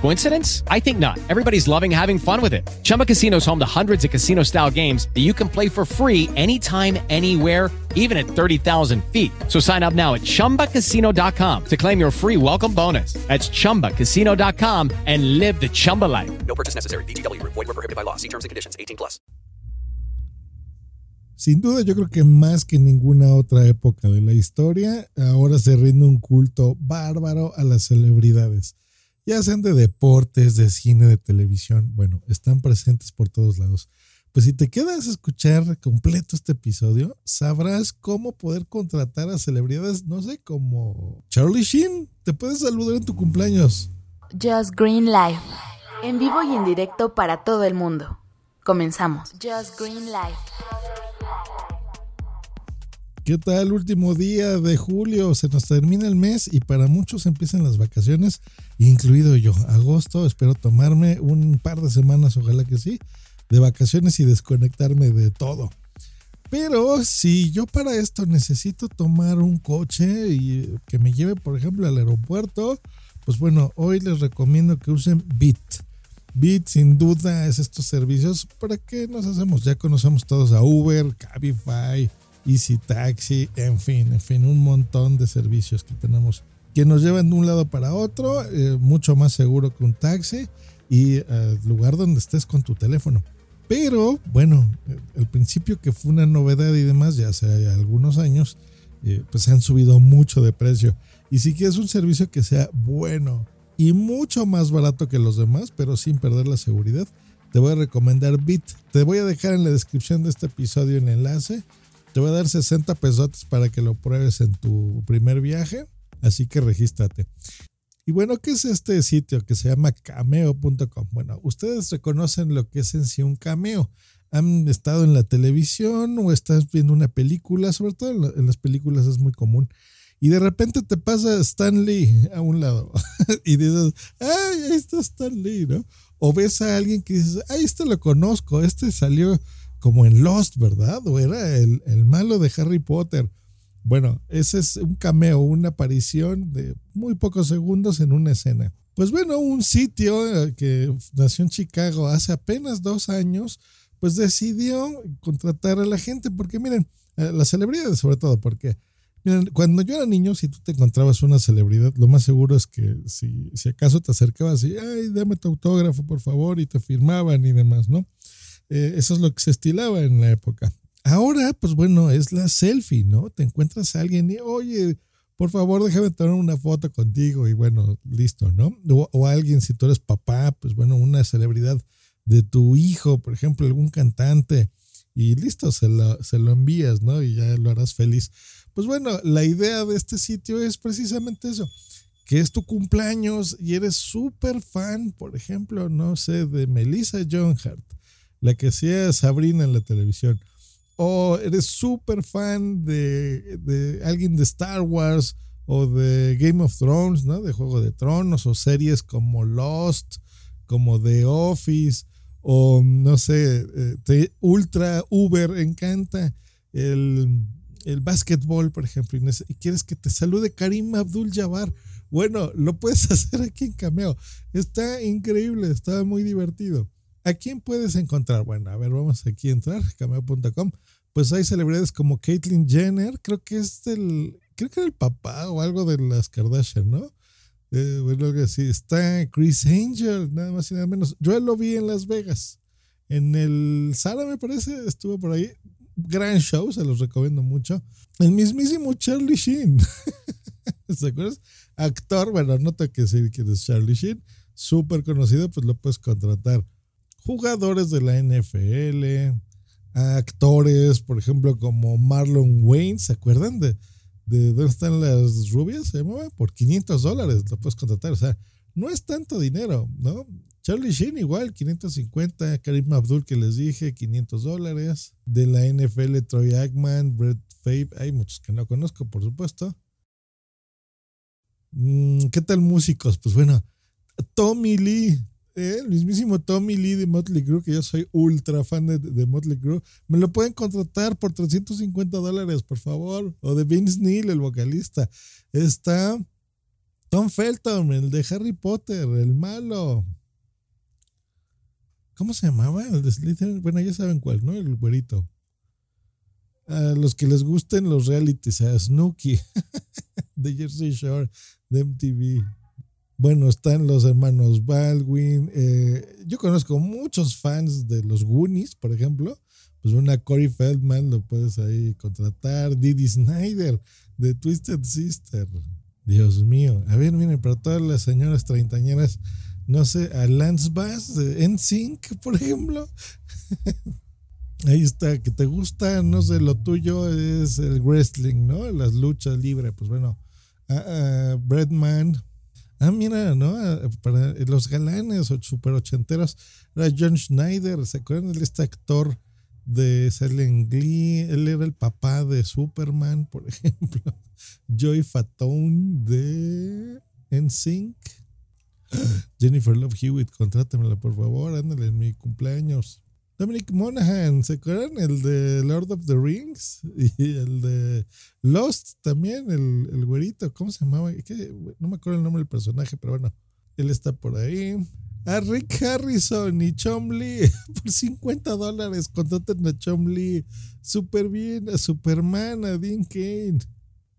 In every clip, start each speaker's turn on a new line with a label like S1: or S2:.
S1: Coincidence? I think not. Everybody's loving having fun with it. Chumba Casino is home to hundreds of casino style games that you can play for free anytime, anywhere, even at 30,000 feet. So sign up now at chumbacasino.com to claim your free welcome bonus. That's chumbacasino.com and live the Chumba life.
S2: No purchase necessary. BGW. Void were prohibited by law. See terms and conditions. 18 plus.
S3: Sin duda, yo creo que más que ninguna otra época de la historia, ahora se rinde un culto bárbaro a las celebridades. Ya sean de deportes, de cine, de televisión, bueno, están presentes por todos lados. Pues si te quedas a escuchar completo este episodio, sabrás cómo poder contratar a celebridades, no sé, como Charlie Sheen. Te puedes saludar en tu cumpleaños.
S4: Just Green Life. En vivo y en directo para todo el mundo. Comenzamos. Just Green Life.
S3: ¿Qué tal? Último día de julio, se nos termina el mes y para muchos empiezan las vacaciones, incluido yo. Agosto, espero tomarme un par de semanas, ojalá que sí, de vacaciones y desconectarme de todo. Pero si yo para esto necesito tomar un coche y que me lleve, por ejemplo, al aeropuerto, pues bueno, hoy les recomiendo que usen Bit. Bit sin duda es estos servicios. ¿Para qué nos hacemos? Ya conocemos todos a Uber, Cabify, Easy Taxi, en fin, en fin, un montón de servicios que tenemos que nos llevan de un lado para otro, eh, mucho más seguro que un taxi y el lugar donde estés con tu teléfono. Pero bueno, el principio que fue una novedad y demás, ya hace algunos años, eh, pues han subido mucho de precio. Y si quieres un servicio que sea bueno y mucho más barato que los demás, pero sin perder la seguridad, te voy a recomendar Bit. Te voy a dejar en la descripción de este episodio el enlace te voy a dar 60 pesos para que lo pruebes en tu primer viaje, así que regístrate. Y bueno, ¿qué es este sitio que se llama cameo.com? Bueno, ustedes reconocen lo que es en sí un cameo. Han estado en la televisión o estás viendo una película, sobre todo en las películas es muy común. Y de repente te pasa Stan Lee a un lado y dices, ay, ahí está Stan Lee, ¿no? O ves a alguien que dices, ay, este lo conozco, este salió como en Lost, ¿verdad? O era el, malo de Harry Potter. Bueno, ese es un cameo, una aparición de muy pocos segundos en una escena. Pues bueno, un sitio eh, que nació en Chicago hace apenas dos años, pues decidió contratar a la gente, porque miren, las celebridades sobre todo, porque miren, cuando yo era niño, si tú te encontrabas una celebridad, lo más seguro es que si, si acaso te acercabas y, ay, dame tu autógrafo, por favor, y te firmaban y demás, ¿no? Eh, eso es lo que se estilaba en la época. Ahora, pues bueno, es la selfie, ¿no? Te encuentras a alguien y, oye, por favor, déjame tomar una foto contigo y bueno, listo, ¿no? O, alguien, si tú eres papá, pues bueno, una celebridad de tu hijo, por ejemplo, algún cantante, y listo, se lo, se lo envías, ¿no? Y ya lo harás feliz. Pues bueno, la idea de este sitio es precisamente eso, que es tu cumpleaños y eres súper fan, por ejemplo, no sé, de Melissa John Hart la que hacía Sabrina en la televisión, o eres súper fan de, alguien de Star Wars o de Game of Thrones, ¿no? De Juego de Tronos, o series como Lost, como The Office, o no sé, eh, te, Ultra Uber encanta el, el básquetbol, por ejemplo, y quieres que te salude Karim Abdul Jabbar. Bueno, lo puedes hacer aquí en Cameo. Está increíble, está muy divertido. ¿A quién puedes encontrar? Bueno, a ver, vamos aquí a entrar, cameo.com. Pues hay celebridades como Caitlyn Jenner, creo que es del, creo que era el papá o algo de las Kardashian, ¿no? Eh, bueno, algo así. Está Chris Angel, nada más y nada menos. Yo lo vi en Las Vegas. En el Sara, me parece, estuvo por ahí. Gran show, se los recomiendo mucho. El mismísimo Charlie Sheen. ¿Se acuerdas? Actor, bueno, no tengo que decir quién es Charlie Sheen. Súper conocido, pues lo puedes contratar jugadores de la NFL, actores, por ejemplo, como Marlon Wayne, ¿se acuerdan de, de dónde están las rubias? Se mueve por 500 dólares, lo puedes contratar, o sea, no es tanto dinero, ¿no? Charlie Sheen igual, 550, Karim Abdul que les dije, 500 dólares, de la NFL, Troy Aikman, Brett Favre, hay muchos que no conozco, por supuesto. Mm, ¿Qué tal músicos? Pues bueno, Tommy Lee, eh, el mismísimo Tommy Lee de Motley Crue, que yo soy ultra fan de, de Motley Crue, me lo pueden contratar por 350 dólares, por favor. O de Vince Neil, el vocalista. Está Tom Felton, el de Harry Potter, el malo. ¿Cómo se llamaba? El de Slytherin. Bueno, ya saben cuál, ¿no? El güerito. A los que les gusten los realities, a Snooki de Jersey Shore, de MTV. Bueno, están los hermanos Baldwin. eh, yo conozco muchos fans de los Goonies, por ejemplo. Pues una Corey Feldman lo puedes ahí contratar. Didi Snyder de Twisted Sister. Dios mío. A ver, miren, para todas las señoras treintañeras, no sé, a Lance Bass de NSYNC, por ejemplo. Ahí está, que te gusta, no sé, lo tuyo es el wrestling, ¿no? Las luchas libres, pues bueno. A, a Bretman. Ah, mira, ¿no? Ah, Para los galanes super ochenteros, era John Schneider, ¿se acuerdan de este actor de Silent Glee? Él era el papá de Superman, por ejemplo. Joy Fatone de NSYNC. Jennifer Love Hewitt, contrátemela por favor, ándale en mi cumpleaños. Dominic Monaghan, ¿se acuerdan? El de Lord of the Rings y el de Lost también, el, el güerito, ¿cómo se llamaba? No me acuerdo el nombre del personaje, pero bueno, él está por ahí. A Rick Harrison y Chomley por 50 dólares, contraten a Chomley. Súper bien, a Superman, a Dean Kane.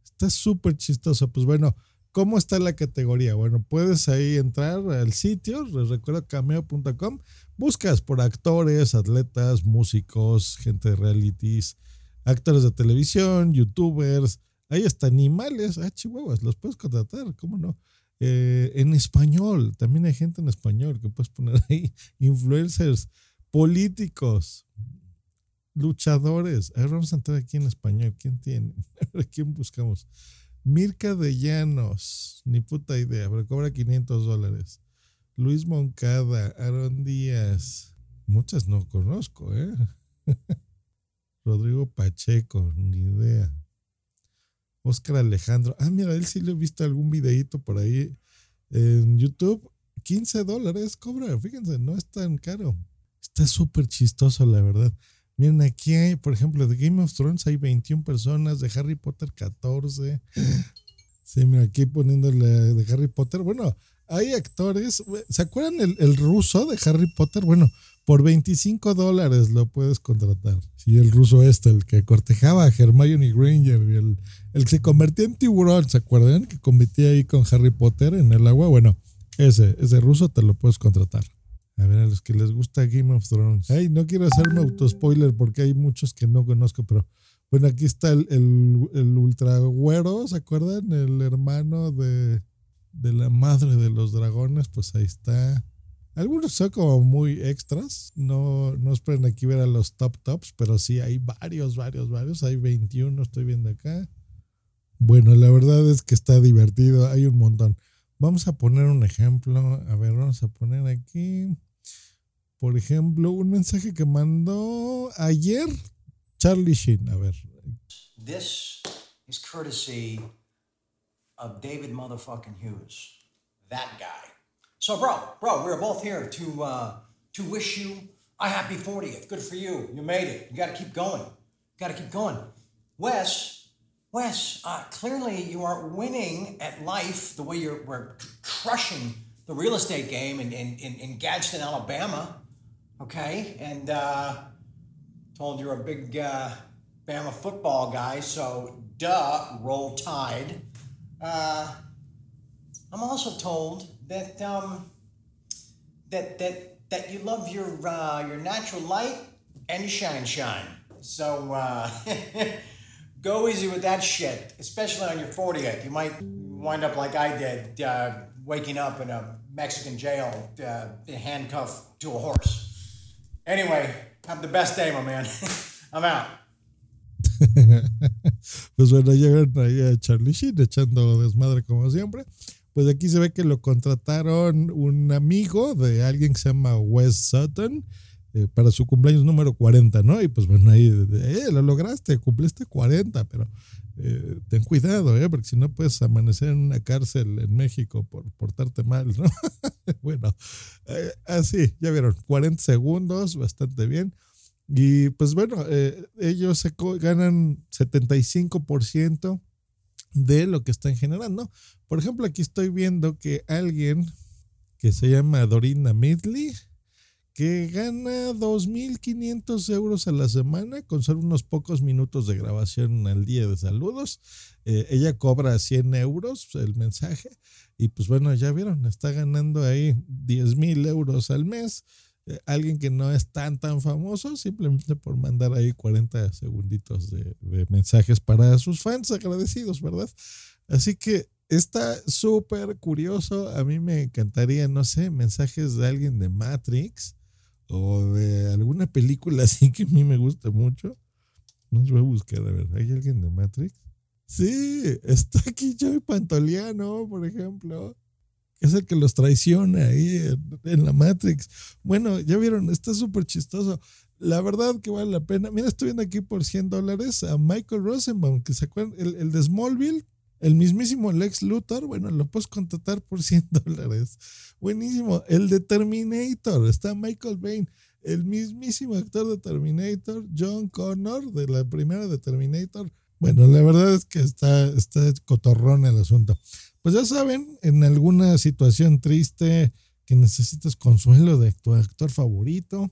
S3: Está súper chistoso. Pues bueno, ¿cómo está la categoría? Bueno, puedes ahí entrar al sitio, recuerdo cameo.com, buscas por actores, atletas, músicos, gente de realities, actores de televisión, youtubers, ahí hasta animales, ah, chihuahuas, los puedes contratar, ¿cómo no? Eh, en español, también hay gente en español que puedes poner ahí, influencers, políticos, luchadores. A ver, vamos a entrar aquí en español. ¿Quién tiene? A ¿quién buscamos? Mirka de Llanos, ni puta idea, pero cobra 500 dólares. Luis Moncada, Aaron Díaz, muchas no conozco, ¿eh? Rodrigo Pacheco, ni idea. Oscar Alejandro, ah, mira, él sí le he visto algún videíto por ahí en YouTube. 15 dólares cobra, fíjense, no es tan caro. Está súper chistoso, la verdad. Miren, aquí hay, por ejemplo, de Game of Thrones hay 21 personas, de Harry Potter 14. Sí, mira, aquí poniéndole de Harry Potter. Bueno, hay actores. ¿Se acuerdan el, el ruso de Harry Potter? Bueno, por 25 dólares lo puedes contratar. Sí, el ruso este, el que cortejaba a Hermione Granger, el, el que se convertía en tiburón, ¿se acuerdan? Que competía ahí con Harry Potter en el agua. Bueno, ese, ese ruso te lo puedes contratar. A ver, a los que les gusta Game of Thrones. Ay, no quiero hacerme autospoiler porque hay muchos que no conozco, pero bueno, aquí está el, el, el ¿se acuerdan? El hermano de, de la madre de los dragones, pues ahí está. Algunos son como muy extras, no, no esperen aquí ver a los top tops, pero sí hay varios, varios, varios. Hay 21, estoy viendo acá. Bueno, la verdad es que está divertido, hay un montón. Vamos a poner un ejemplo, a ver, vamos a poner aquí, por ejemplo, un mensaje que mandó ayer Charlie Sheen, a ver.
S5: This is courtesy of David motherfucking Hughes, that guy. So, bro, bro, we're both here to uh, to wish you a happy 40th. Good for you. You made it. You got to keep going. Got to keep going. Wes, Wes, uh, clearly you aren't winning at life the way you're we're crushing the real estate game in in, in, in Gadsden, Alabama. Okay, and uh, told you're a big uh, Bama football guy, so duh, roll tide. Uh, I'm also told that um, that that that you love your uh, your natural light and shine shine. So uh, go easy with that shit, especially on your 40th. You might wind up like I did, uh, waking up in a Mexican jail, uh, handcuffed to a horse. Anyway, have the best day, my man. I'm out.
S3: pues bueno, llegaron ahí a Charlie Sheen echando desmadre como siempre. Pues aquí se ve que lo contrataron un amigo de alguien que se llama Wes Sutton, eh, para su cumpleaños número 40, ¿no? Y pues bueno, ahí, eh, lo lograste, cumpliste 40, pero eh, ten cuidado, ¿eh? Porque si no puedes amanecer en una cárcel en México por portarte mal, ¿no? bueno, eh, así, ya vieron, 40 segundos, bastante bien. Y pues bueno, eh, ellos se ganan 75% de lo que están generando. Por ejemplo, aquí estoy viendo que alguien que se llama Dorina Midley, que gana 2.500 euros a la semana con solo unos pocos minutos de grabación al día de saludos. Eh, ella cobra 100 euros el mensaje y pues bueno, ya vieron, está ganando ahí 10.000 euros al mes. Eh, alguien que no es tan tan famoso simplemente por mandar ahí 40 segunditos de, de mensajes para sus fans agradecidos, ¿verdad? Así que está súper curioso. A mí me encantaría, no sé, mensajes de alguien de Matrix o de alguna película así que a mí me gusta mucho. No voy a buscar, a ver, ¿hay alguien de Matrix? Sí, está aquí Joey Pantoliano, por ejemplo. Es el que los traiciona ahí en, en la Matrix. Bueno, ya vieron, está súper chistoso. La verdad que vale la pena. Mira, estoy viendo aquí por 100 dólares a Michael Rosenbaum, que se acuerdan, el, el de Smallville, el mismísimo Lex Luthor, bueno, lo puedes contratar por 100 dólares. Buenísimo. El de Terminator, está Michael Bain. El mismísimo actor de Terminator, John Connor, de la primera de Terminator. Bueno, la verdad es que está, está cotorrón el asunto. Pues ya saben, en alguna situación triste que necesitas consuelo de tu actor favorito,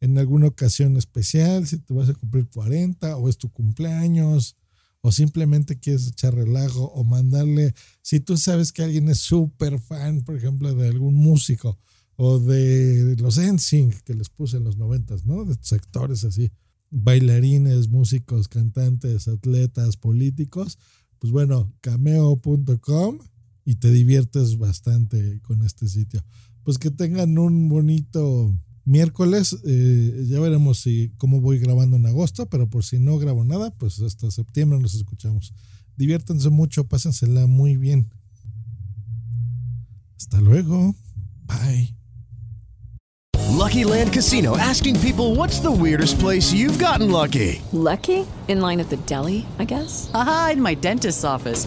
S3: en alguna ocasión especial, si te vas a cumplir 40 o es tu cumpleaños, o simplemente quieres echar relajo o mandarle, si tú sabes que alguien es súper fan, por ejemplo, de algún músico o de los NSYNC que les puse en los noventas, ¿no? De sectores así, bailarines, músicos, cantantes, atletas, políticos, pues bueno, cameo.com y te diviertes bastante con este sitio. Pues que tengan un bonito miércoles. eh, ya veremos si cómo voy grabando en agosto, pero por si no grabo nada, pues hasta septiembre nos escuchamos. Diviértanse mucho, pásensela muy bien. Hasta luego. Bye.
S6: Lucky Land Casino asking people what's the weirdest place you've gotten lucky?
S7: Lucky? In line at the deli, I guess?
S8: Aha, in my dentist's office.